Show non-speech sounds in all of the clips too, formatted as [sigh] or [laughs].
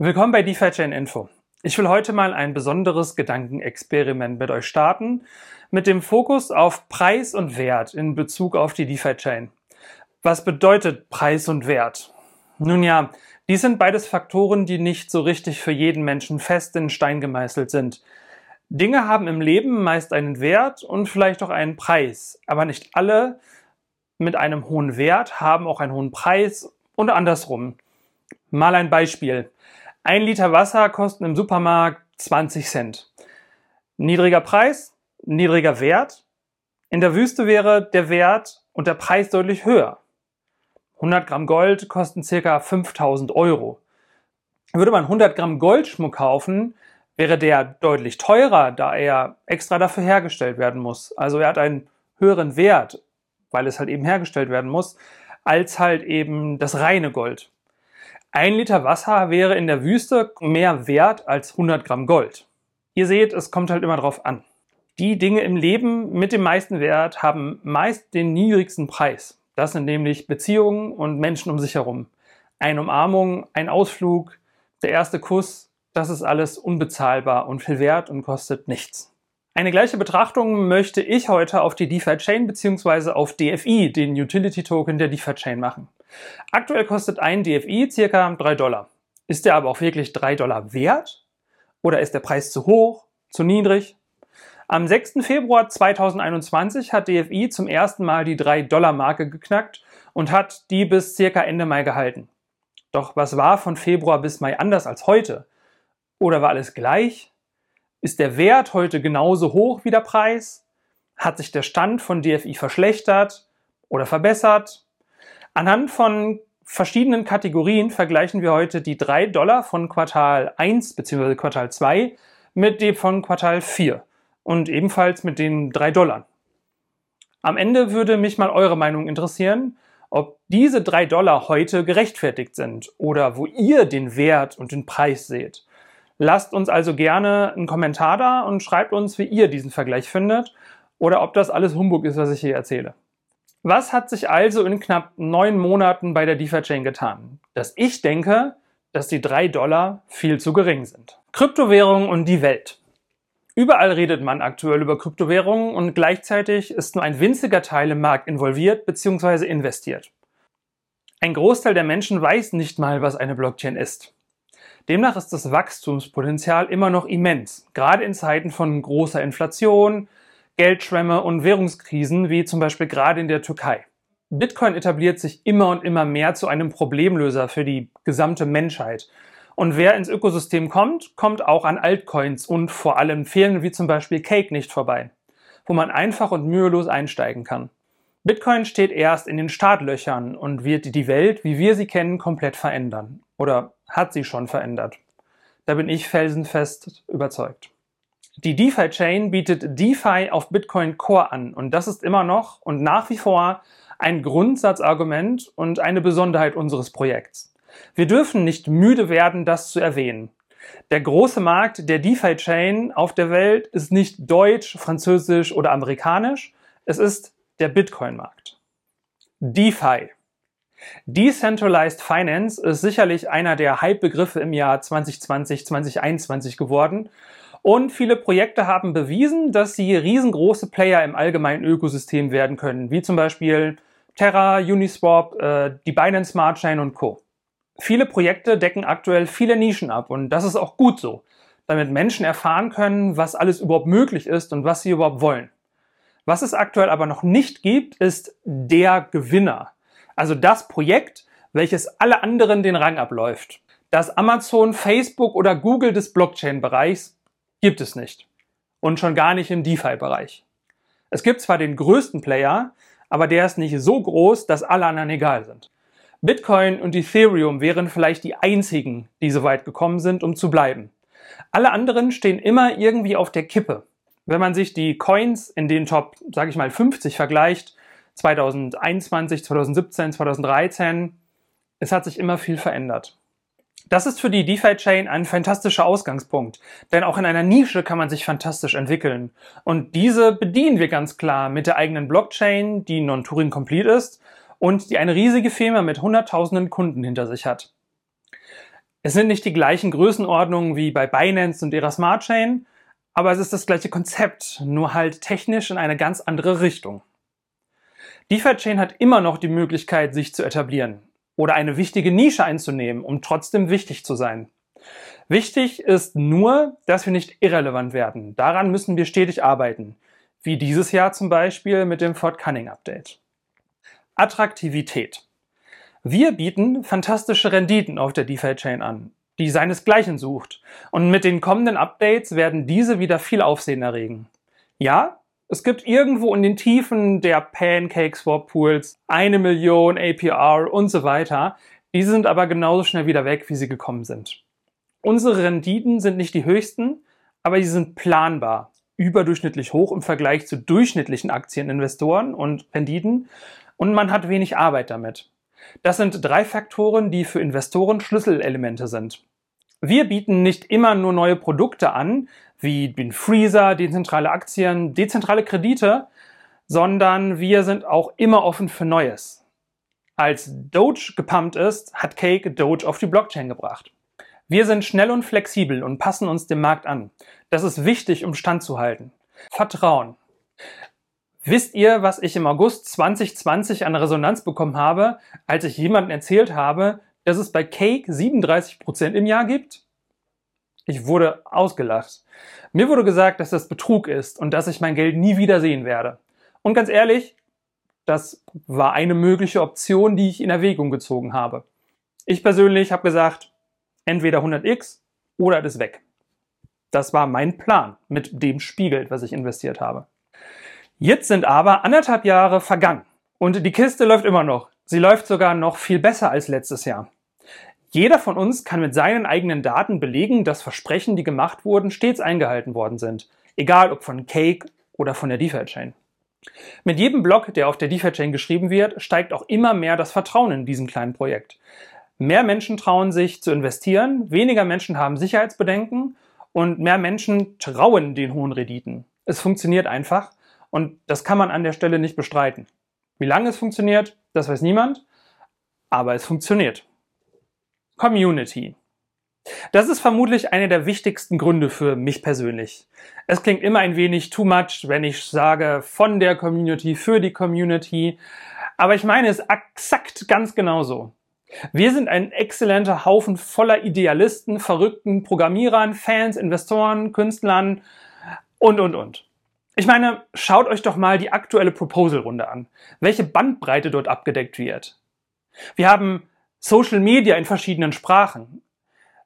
Willkommen bei DeFi Chain Info. Ich will heute mal ein besonderes Gedankenexperiment mit euch starten, mit dem Fokus auf Preis und Wert in Bezug auf die DeFi Chain. Was bedeutet Preis und Wert? Nun ja, dies sind beides Faktoren, die nicht so richtig für jeden Menschen fest in Stein gemeißelt sind. Dinge haben im Leben meist einen Wert und vielleicht auch einen Preis, aber nicht alle mit einem hohen Wert haben auch einen hohen Preis und andersrum. Mal ein Beispiel. Ein Liter Wasser kostet im Supermarkt 20 Cent. Niedriger Preis, niedriger Wert. In der Wüste wäre der Wert und der Preis deutlich höher. 100 Gramm Gold kosten circa 5000 Euro. Würde man 100 Gramm Goldschmuck kaufen, wäre der deutlich teurer, da er extra dafür hergestellt werden muss. Also er hat einen höheren Wert, weil es halt eben hergestellt werden muss, als halt eben das reine Gold. Ein Liter Wasser wäre in der Wüste mehr wert als 100 Gramm Gold. Ihr seht, es kommt halt immer drauf an. Die Dinge im Leben mit dem meisten Wert haben meist den niedrigsten Preis. Das sind nämlich Beziehungen und Menschen um sich herum. Eine Umarmung, ein Ausflug, der erste Kuss, das ist alles unbezahlbar und viel wert und kostet nichts. Eine gleiche Betrachtung möchte ich heute auf die DeFi Chain bzw. auf DFI, den Utility Token der DeFi Chain machen. Aktuell kostet ein DFI circa 3 Dollar. Ist der aber auch wirklich 3 Dollar wert? Oder ist der Preis zu hoch, zu niedrig? Am 6. Februar 2021 hat DFI zum ersten Mal die 3-Dollar-Marke geknackt und hat die bis circa Ende Mai gehalten. Doch was war von Februar bis Mai anders als heute? Oder war alles gleich? Ist der Wert heute genauso hoch wie der Preis? Hat sich der Stand von DFI verschlechtert oder verbessert? Anhand von verschiedenen Kategorien vergleichen wir heute die 3 Dollar von Quartal 1 bzw. Quartal 2 mit dem von Quartal 4 und ebenfalls mit den 3 Dollar. Am Ende würde mich mal eure Meinung interessieren, ob diese 3 Dollar heute gerechtfertigt sind oder wo ihr den Wert und den Preis seht. Lasst uns also gerne einen Kommentar da und schreibt uns, wie ihr diesen Vergleich findet oder ob das alles Humbug ist, was ich hier erzähle. Was hat sich also in knapp neun Monaten bei der DeFi-Chain getan? Dass ich denke, dass die drei Dollar viel zu gering sind. Kryptowährungen und die Welt. Überall redet man aktuell über Kryptowährungen und gleichzeitig ist nur ein winziger Teil im Markt involviert bzw. investiert. Ein Großteil der Menschen weiß nicht mal, was eine Blockchain ist. Demnach ist das Wachstumspotenzial immer noch immens, gerade in Zeiten von großer Inflation, Geldschwämme und Währungskrisen, wie zum Beispiel gerade in der Türkei. Bitcoin etabliert sich immer und immer mehr zu einem Problemlöser für die gesamte Menschheit. Und wer ins Ökosystem kommt, kommt auch an Altcoins und vor allem Firmen wie zum Beispiel Cake nicht vorbei, wo man einfach und mühelos einsteigen kann. Bitcoin steht erst in den Startlöchern und wird die Welt, wie wir sie kennen, komplett verändern. Oder hat sie schon verändert. Da bin ich felsenfest überzeugt. Die DeFi-Chain bietet DeFi auf Bitcoin Core an und das ist immer noch und nach wie vor ein Grundsatzargument und eine Besonderheit unseres Projekts. Wir dürfen nicht müde werden, das zu erwähnen. Der große Markt der DeFi-Chain auf der Welt ist nicht deutsch, französisch oder amerikanisch, es ist der Bitcoin-Markt. DeFi. Decentralized Finance ist sicherlich einer der Hype-Begriffe im Jahr 2020, 2021 geworden. Und viele Projekte haben bewiesen, dass sie riesengroße Player im allgemeinen Ökosystem werden können, wie zum Beispiel Terra, Uniswap, äh, die Binance Smart Chain und Co. Viele Projekte decken aktuell viele Nischen ab und das ist auch gut so, damit Menschen erfahren können, was alles überhaupt möglich ist und was sie überhaupt wollen. Was es aktuell aber noch nicht gibt, ist der Gewinner. Also das Projekt, welches alle anderen den Rang abläuft. Das Amazon, Facebook oder Google des Blockchain-Bereichs gibt es nicht. Und schon gar nicht im DeFi-Bereich. Es gibt zwar den größten Player, aber der ist nicht so groß, dass alle anderen egal sind. Bitcoin und Ethereum wären vielleicht die einzigen, die so weit gekommen sind, um zu bleiben. Alle anderen stehen immer irgendwie auf der Kippe. Wenn man sich die Coins in den Top, sage ich mal, 50 vergleicht, 2021, 2017, 2013, es hat sich immer viel verändert. Das ist für die DeFi-Chain ein fantastischer Ausgangspunkt, denn auch in einer Nische kann man sich fantastisch entwickeln. Und diese bedienen wir ganz klar mit der eigenen Blockchain, die non-Turing-complete ist und die eine riesige Firma mit hunderttausenden Kunden hinter sich hat. Es sind nicht die gleichen Größenordnungen wie bei Binance und ihrer Smart Chain, aber es ist das gleiche Konzept, nur halt technisch in eine ganz andere Richtung. DeFi Chain hat immer noch die Möglichkeit, sich zu etablieren oder eine wichtige Nische einzunehmen, um trotzdem wichtig zu sein. Wichtig ist nur, dass wir nicht irrelevant werden. Daran müssen wir stetig arbeiten. Wie dieses Jahr zum Beispiel mit dem Fort Cunning Update. Attraktivität. Wir bieten fantastische Renditen auf der DeFi-Chain an, die seinesgleichen sucht. Und mit den kommenden Updates werden diese wieder viel Aufsehen erregen. Ja, es gibt irgendwo in den Tiefen der Pancake Swap Pools eine Million APR und so weiter. Diese sind aber genauso schnell wieder weg, wie sie gekommen sind. Unsere Renditen sind nicht die höchsten, aber sie sind planbar, überdurchschnittlich hoch im Vergleich zu durchschnittlichen Aktieninvestoren und Renditen und man hat wenig Arbeit damit. Das sind drei Faktoren, die für Investoren Schlüsselelemente sind. Wir bieten nicht immer nur neue Produkte an, wie den Freezer, dezentrale Aktien, dezentrale Kredite, sondern wir sind auch immer offen für Neues. Als Doge gepumpt ist, hat Cake Doge auf die Blockchain gebracht. Wir sind schnell und flexibel und passen uns dem Markt an. Das ist wichtig, um standzuhalten. Vertrauen. Wisst ihr, was ich im August 2020 an Resonanz bekommen habe, als ich jemandem erzählt habe, dass es bei Cake 37% im Jahr gibt? Ich wurde ausgelacht. Mir wurde gesagt, dass das Betrug ist und dass ich mein Geld nie wieder sehen werde. Und ganz ehrlich, das war eine mögliche Option, die ich in Erwägung gezogen habe. Ich persönlich habe gesagt, entweder 100x oder das weg. Das war mein Plan mit dem Spiegel, was ich investiert habe. Jetzt sind aber anderthalb Jahre vergangen und die Kiste läuft immer noch. Sie läuft sogar noch viel besser als letztes Jahr. Jeder von uns kann mit seinen eigenen Daten belegen, dass Versprechen, die gemacht wurden, stets eingehalten worden sind. Egal ob von Cake oder von der DeFi-Chain. Mit jedem Blog, der auf der DeFi-Chain geschrieben wird, steigt auch immer mehr das Vertrauen in diesem kleinen Projekt. Mehr Menschen trauen sich zu investieren, weniger Menschen haben Sicherheitsbedenken und mehr Menschen trauen den hohen Renditen. Es funktioniert einfach und das kann man an der Stelle nicht bestreiten. Wie lange es funktioniert, das weiß niemand, aber es funktioniert. Community. Das ist vermutlich einer der wichtigsten Gründe für mich persönlich. Es klingt immer ein wenig too much, wenn ich sage von der Community für die Community, aber ich meine es exakt ganz genauso. Wir sind ein exzellenter Haufen voller Idealisten, verrückten Programmierern, Fans, Investoren, Künstlern und, und, und. Ich meine, schaut euch doch mal die aktuelle Proposal-Runde an, welche Bandbreite dort abgedeckt wird. Wir haben Social Media in verschiedenen Sprachen.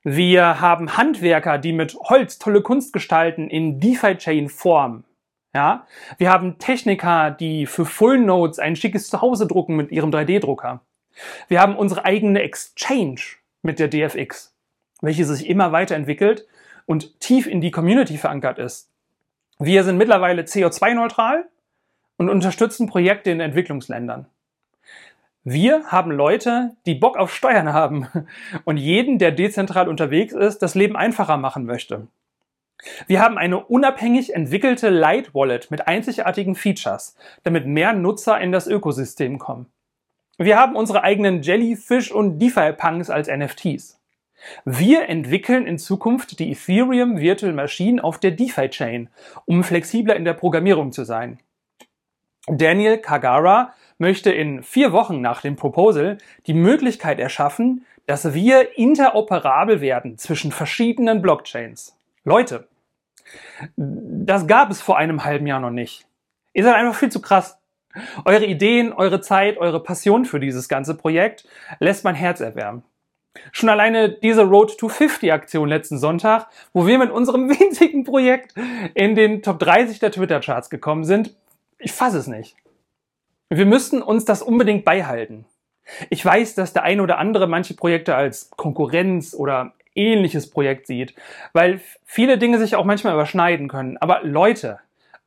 Wir haben Handwerker, die mit Holz tolle Kunst gestalten in DeFi-Chain-Form. Ja? Wir haben Techniker, die für Full Nodes ein schickes Zuhause drucken mit ihrem 3D-Drucker. Wir haben unsere eigene Exchange mit der DFX, welche sich immer weiterentwickelt und tief in die Community verankert ist. Wir sind mittlerweile CO2-neutral und unterstützen Projekte in Entwicklungsländern. Wir haben Leute, die Bock auf Steuern haben und jeden, der dezentral unterwegs ist, das Leben einfacher machen möchte. Wir haben eine unabhängig entwickelte Light Wallet mit einzigartigen Features, damit mehr Nutzer in das Ökosystem kommen. Wir haben unsere eigenen Jellyfish und DeFi-Punks als NFTs. Wir entwickeln in Zukunft die Ethereum Virtual Machine auf der DeFi-Chain, um flexibler in der Programmierung zu sein. Daniel Kagara möchte in vier Wochen nach dem Proposal die Möglichkeit erschaffen, dass wir interoperabel werden zwischen verschiedenen Blockchains. Leute, das gab es vor einem halben Jahr noch nicht. Ihr seid einfach viel zu krass. Eure Ideen, eure Zeit, eure Passion für dieses ganze Projekt lässt mein Herz erwärmen. Schon alleine diese Road to 50 Aktion letzten Sonntag, wo wir mit unserem [laughs] winzigen Projekt in den Top 30 der Twitter-Charts gekommen sind, ich fasse es nicht. Wir müssten uns das unbedingt beibehalten. Ich weiß, dass der eine oder andere manche Projekte als Konkurrenz oder ähnliches Projekt sieht, weil viele Dinge sich auch manchmal überschneiden können. Aber Leute,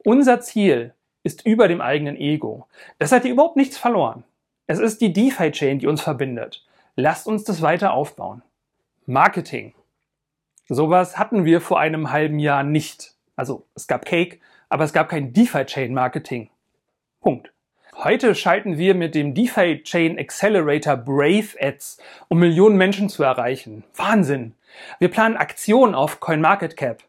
unser Ziel ist über dem eigenen Ego. Das hat ihr überhaupt nichts verloren. Es ist die DeFi-Chain, die uns verbindet. Lasst uns das weiter aufbauen. Marketing. Sowas hatten wir vor einem halben Jahr nicht. Also es gab Cake, aber es gab kein DeFi-Chain-Marketing. Punkt. Heute schalten wir mit dem DeFi Chain Accelerator Brave Ads, um Millionen Menschen zu erreichen. Wahnsinn! Wir planen Aktionen auf CoinMarketCap.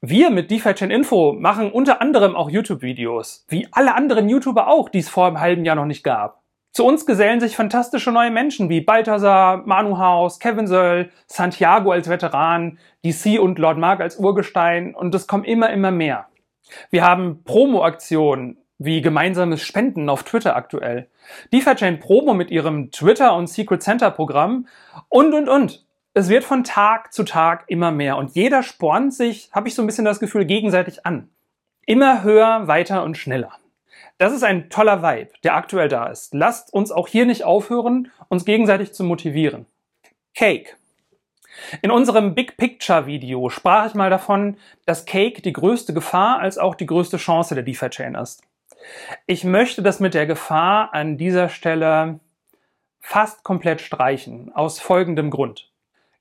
Wir mit DeFi Chain Info machen unter anderem auch YouTube-Videos, wie alle anderen YouTuber auch, die es vor einem halben Jahr noch nicht gab. Zu uns gesellen sich fantastische neue Menschen wie Balthasar, Manu Haus, Kevin Söll, Santiago als Veteran, DC und Lord Mark als Urgestein und es kommen immer, immer mehr. Wir haben Promo-Aktionen wie gemeinsames Spenden auf Twitter aktuell, DeFi Chain Promo mit ihrem Twitter und Secret Center Programm und, und, und. Es wird von Tag zu Tag immer mehr und jeder spornt sich, habe ich so ein bisschen das Gefühl, gegenseitig an. Immer höher, weiter und schneller. Das ist ein toller Vibe, der aktuell da ist. Lasst uns auch hier nicht aufhören, uns gegenseitig zu motivieren. Cake. In unserem Big Picture Video sprach ich mal davon, dass Cake die größte Gefahr als auch die größte Chance der DeFi-Chain ist. Ich möchte das mit der Gefahr an dieser Stelle fast komplett streichen, aus folgendem Grund.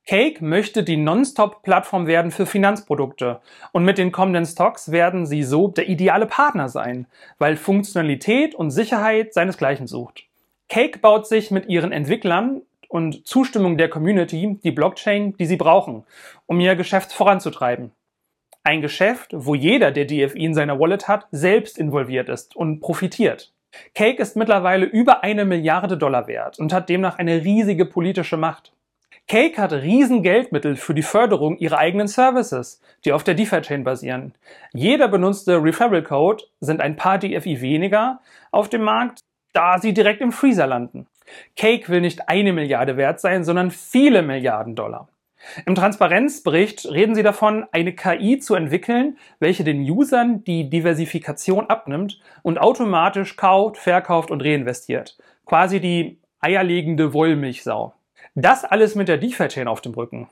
Cake möchte die Non-Stop-Plattform werden für Finanzprodukte und mit den kommenden Stocks werden sie so der ideale Partner sein, weil Funktionalität und Sicherheit seinesgleichen sucht. Cake baut sich mit ihren Entwicklern und Zustimmung der Community die Blockchain, die sie brauchen, um ihr Geschäft voranzutreiben. Ein Geschäft, wo jeder, der DFI in seiner Wallet hat, selbst involviert ist und profitiert. Cake ist mittlerweile über eine Milliarde Dollar wert und hat demnach eine riesige politische Macht. Cake hat riesen Geldmittel für die Förderung ihrer eigenen Services, die auf der DeFi-Chain basieren. Jeder benutzte Referral-Code sind ein paar DFI weniger auf dem Markt, da sie direkt im Freezer landen. Cake will nicht eine Milliarde wert sein, sondern viele Milliarden Dollar. Im Transparenzbericht reden sie davon, eine KI zu entwickeln, welche den Usern die Diversifikation abnimmt und automatisch kauft, verkauft und reinvestiert. Quasi die eierlegende Wollmilchsau. Das alles mit der DeFi-Chain auf dem Rücken.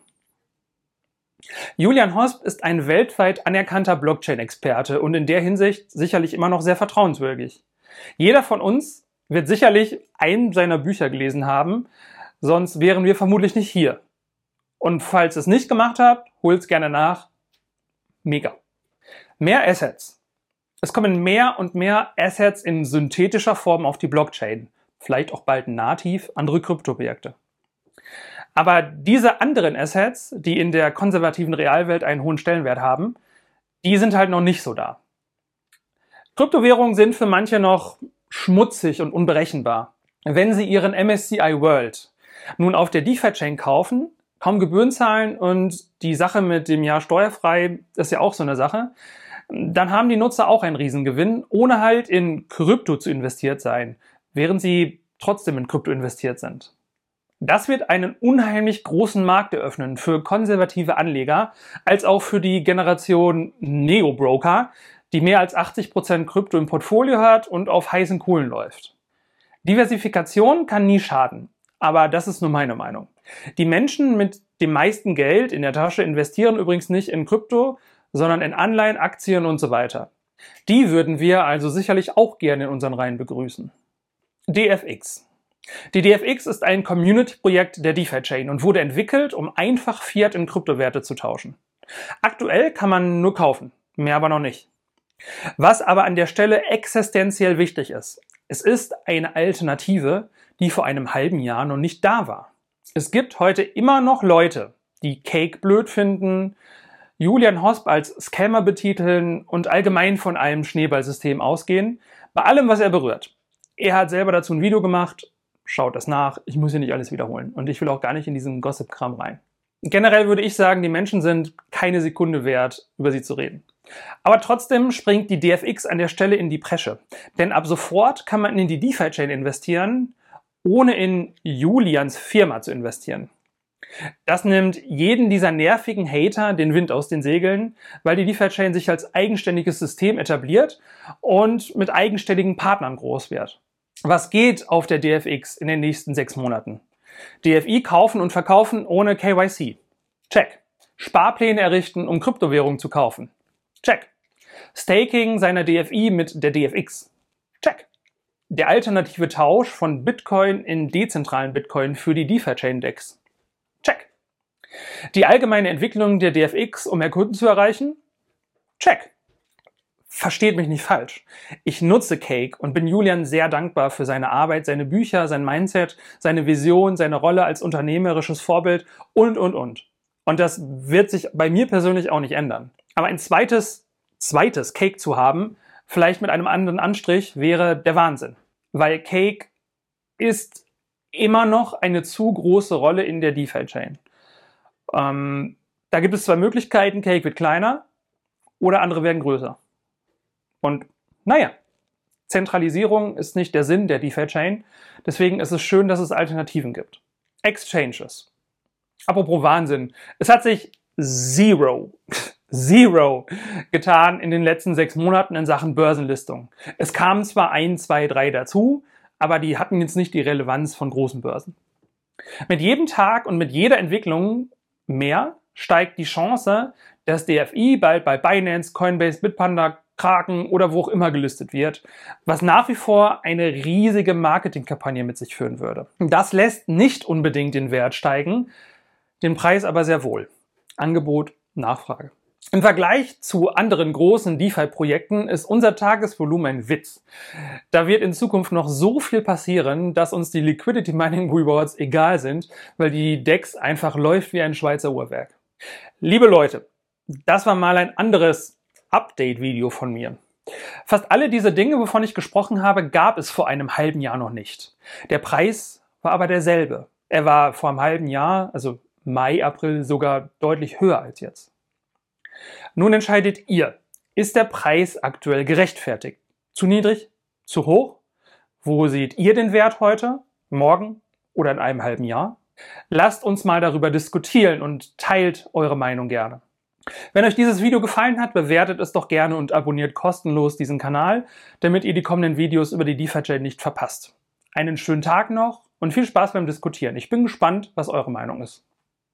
Julian Hosp ist ein weltweit anerkannter Blockchain-Experte und in der Hinsicht sicherlich immer noch sehr vertrauenswürdig. Jeder von uns wird sicherlich einen seiner Bücher gelesen haben, sonst wären wir vermutlich nicht hier. Und falls ihr es nicht gemacht habt, holt es gerne nach. Mega. Mehr Assets. Es kommen mehr und mehr Assets in synthetischer Form auf die Blockchain. Vielleicht auch bald nativ andere Kryptoprojekte. Aber diese anderen Assets, die in der konservativen Realwelt einen hohen Stellenwert haben, die sind halt noch nicht so da. Kryptowährungen sind für manche noch schmutzig und unberechenbar. Wenn sie ihren MSCI World nun auf der DeFi-Chain kaufen, kaum Gebühren zahlen und die Sache mit dem Jahr steuerfrei ist ja auch so eine Sache, dann haben die Nutzer auch einen Riesengewinn, ohne halt in Krypto zu investiert sein, während sie trotzdem in Krypto investiert sind. Das wird einen unheimlich großen Markt eröffnen für konservative Anleger, als auch für die Generation Neo-Broker, die mehr als 80% Krypto im Portfolio hat und auf heißen Kohlen läuft. Diversifikation kann nie schaden, aber das ist nur meine Meinung. Die Menschen mit dem meisten Geld in der Tasche investieren übrigens nicht in Krypto, sondern in Anleihen, Aktien und so weiter. Die würden wir also sicherlich auch gerne in unseren Reihen begrüßen. DFX. Die DFX ist ein Community-Projekt der DeFi-Chain und wurde entwickelt, um einfach Fiat in Kryptowerte zu tauschen. Aktuell kann man nur kaufen, mehr aber noch nicht. Was aber an der Stelle existenziell wichtig ist, es ist eine Alternative, die vor einem halben Jahr noch nicht da war. Es gibt heute immer noch Leute, die Cake blöd finden, Julian Hosp als Scammer betiteln und allgemein von einem Schneeballsystem ausgehen, bei allem, was er berührt. Er hat selber dazu ein Video gemacht schaut das nach. Ich muss hier nicht alles wiederholen. Und ich will auch gar nicht in diesen Gossip-Kram rein. Generell würde ich sagen, die Menschen sind keine Sekunde wert, über sie zu reden. Aber trotzdem springt die DFX an der Stelle in die Presche. Denn ab sofort kann man in die DeFi-Chain investieren, ohne in Julians Firma zu investieren. Das nimmt jeden dieser nervigen Hater den Wind aus den Segeln, weil die DeFi-Chain sich als eigenständiges System etabliert und mit eigenständigen Partnern groß wird. Was geht auf der DFX in den nächsten sechs Monaten? DFI kaufen und verkaufen ohne KYC. Check. Sparpläne errichten, um Kryptowährungen zu kaufen. Check. Staking seiner DFI mit der DFX. Der alternative Tausch von Bitcoin in dezentralen Bitcoin für die DeFi-Chain-Decks. Check. Die allgemeine Entwicklung der DFX, um mehr Kunden zu erreichen. Check. versteht mich nicht falsch. Ich nutze Cake und bin Julian sehr dankbar für seine Arbeit, seine Bücher, sein Mindset, seine Vision, seine Rolle als unternehmerisches Vorbild und, und, und. Und das wird sich bei mir persönlich auch nicht ändern. Aber ein zweites, zweites Cake zu haben, vielleicht mit einem anderen Anstrich, wäre der Wahnsinn. Weil Cake ist immer noch eine zu große Rolle in der DeFi-Chain. Ähm, da gibt es zwei Möglichkeiten. Cake wird kleiner oder andere werden größer. Und naja, Zentralisierung ist nicht der Sinn der DeFi-Chain. Deswegen ist es schön, dass es Alternativen gibt. Exchanges. Apropos Wahnsinn. Es hat sich zero, zero getan in den letzten sechs Monaten in Sachen Börsenlistung. Es kamen zwar ein, zwei, drei dazu, aber die hatten jetzt nicht die Relevanz von großen Börsen. Mit jedem Tag und mit jeder Entwicklung mehr steigt die Chance, dass DFI bald bei Binance, Coinbase, Bitpanda, Kraken oder wo auch immer gelistet wird, was nach wie vor eine riesige Marketingkampagne mit sich führen würde. Das lässt nicht unbedingt den Wert steigen, den Preis aber sehr wohl. Angebot, Nachfrage. Im Vergleich zu anderen großen DeFi-Projekten ist unser Tagesvolumen ein Witz. Da wird in Zukunft noch so viel passieren, dass uns die Liquidity Mining Rewards egal sind, weil die DEX einfach läuft wie ein Schweizer Uhrwerk. Liebe Leute, das war mal ein anderes Update-Video von mir. Fast alle diese Dinge, wovon ich gesprochen habe, gab es vor einem halben Jahr noch nicht. Der Preis war aber derselbe. Er war vor einem halben Jahr, also Mai, April, sogar deutlich höher als jetzt. Nun entscheidet ihr, ist der Preis aktuell gerechtfertigt? Zu niedrig? Zu hoch? Wo seht ihr den Wert heute, morgen oder in einem halben Jahr? Lasst uns mal darüber diskutieren und teilt eure Meinung gerne. Wenn euch dieses Video gefallen hat, bewertet es doch gerne und abonniert kostenlos diesen Kanal, damit ihr die kommenden Videos über die DeFi-Chain nicht verpasst. Einen schönen Tag noch und viel Spaß beim Diskutieren. Ich bin gespannt, was eure Meinung ist.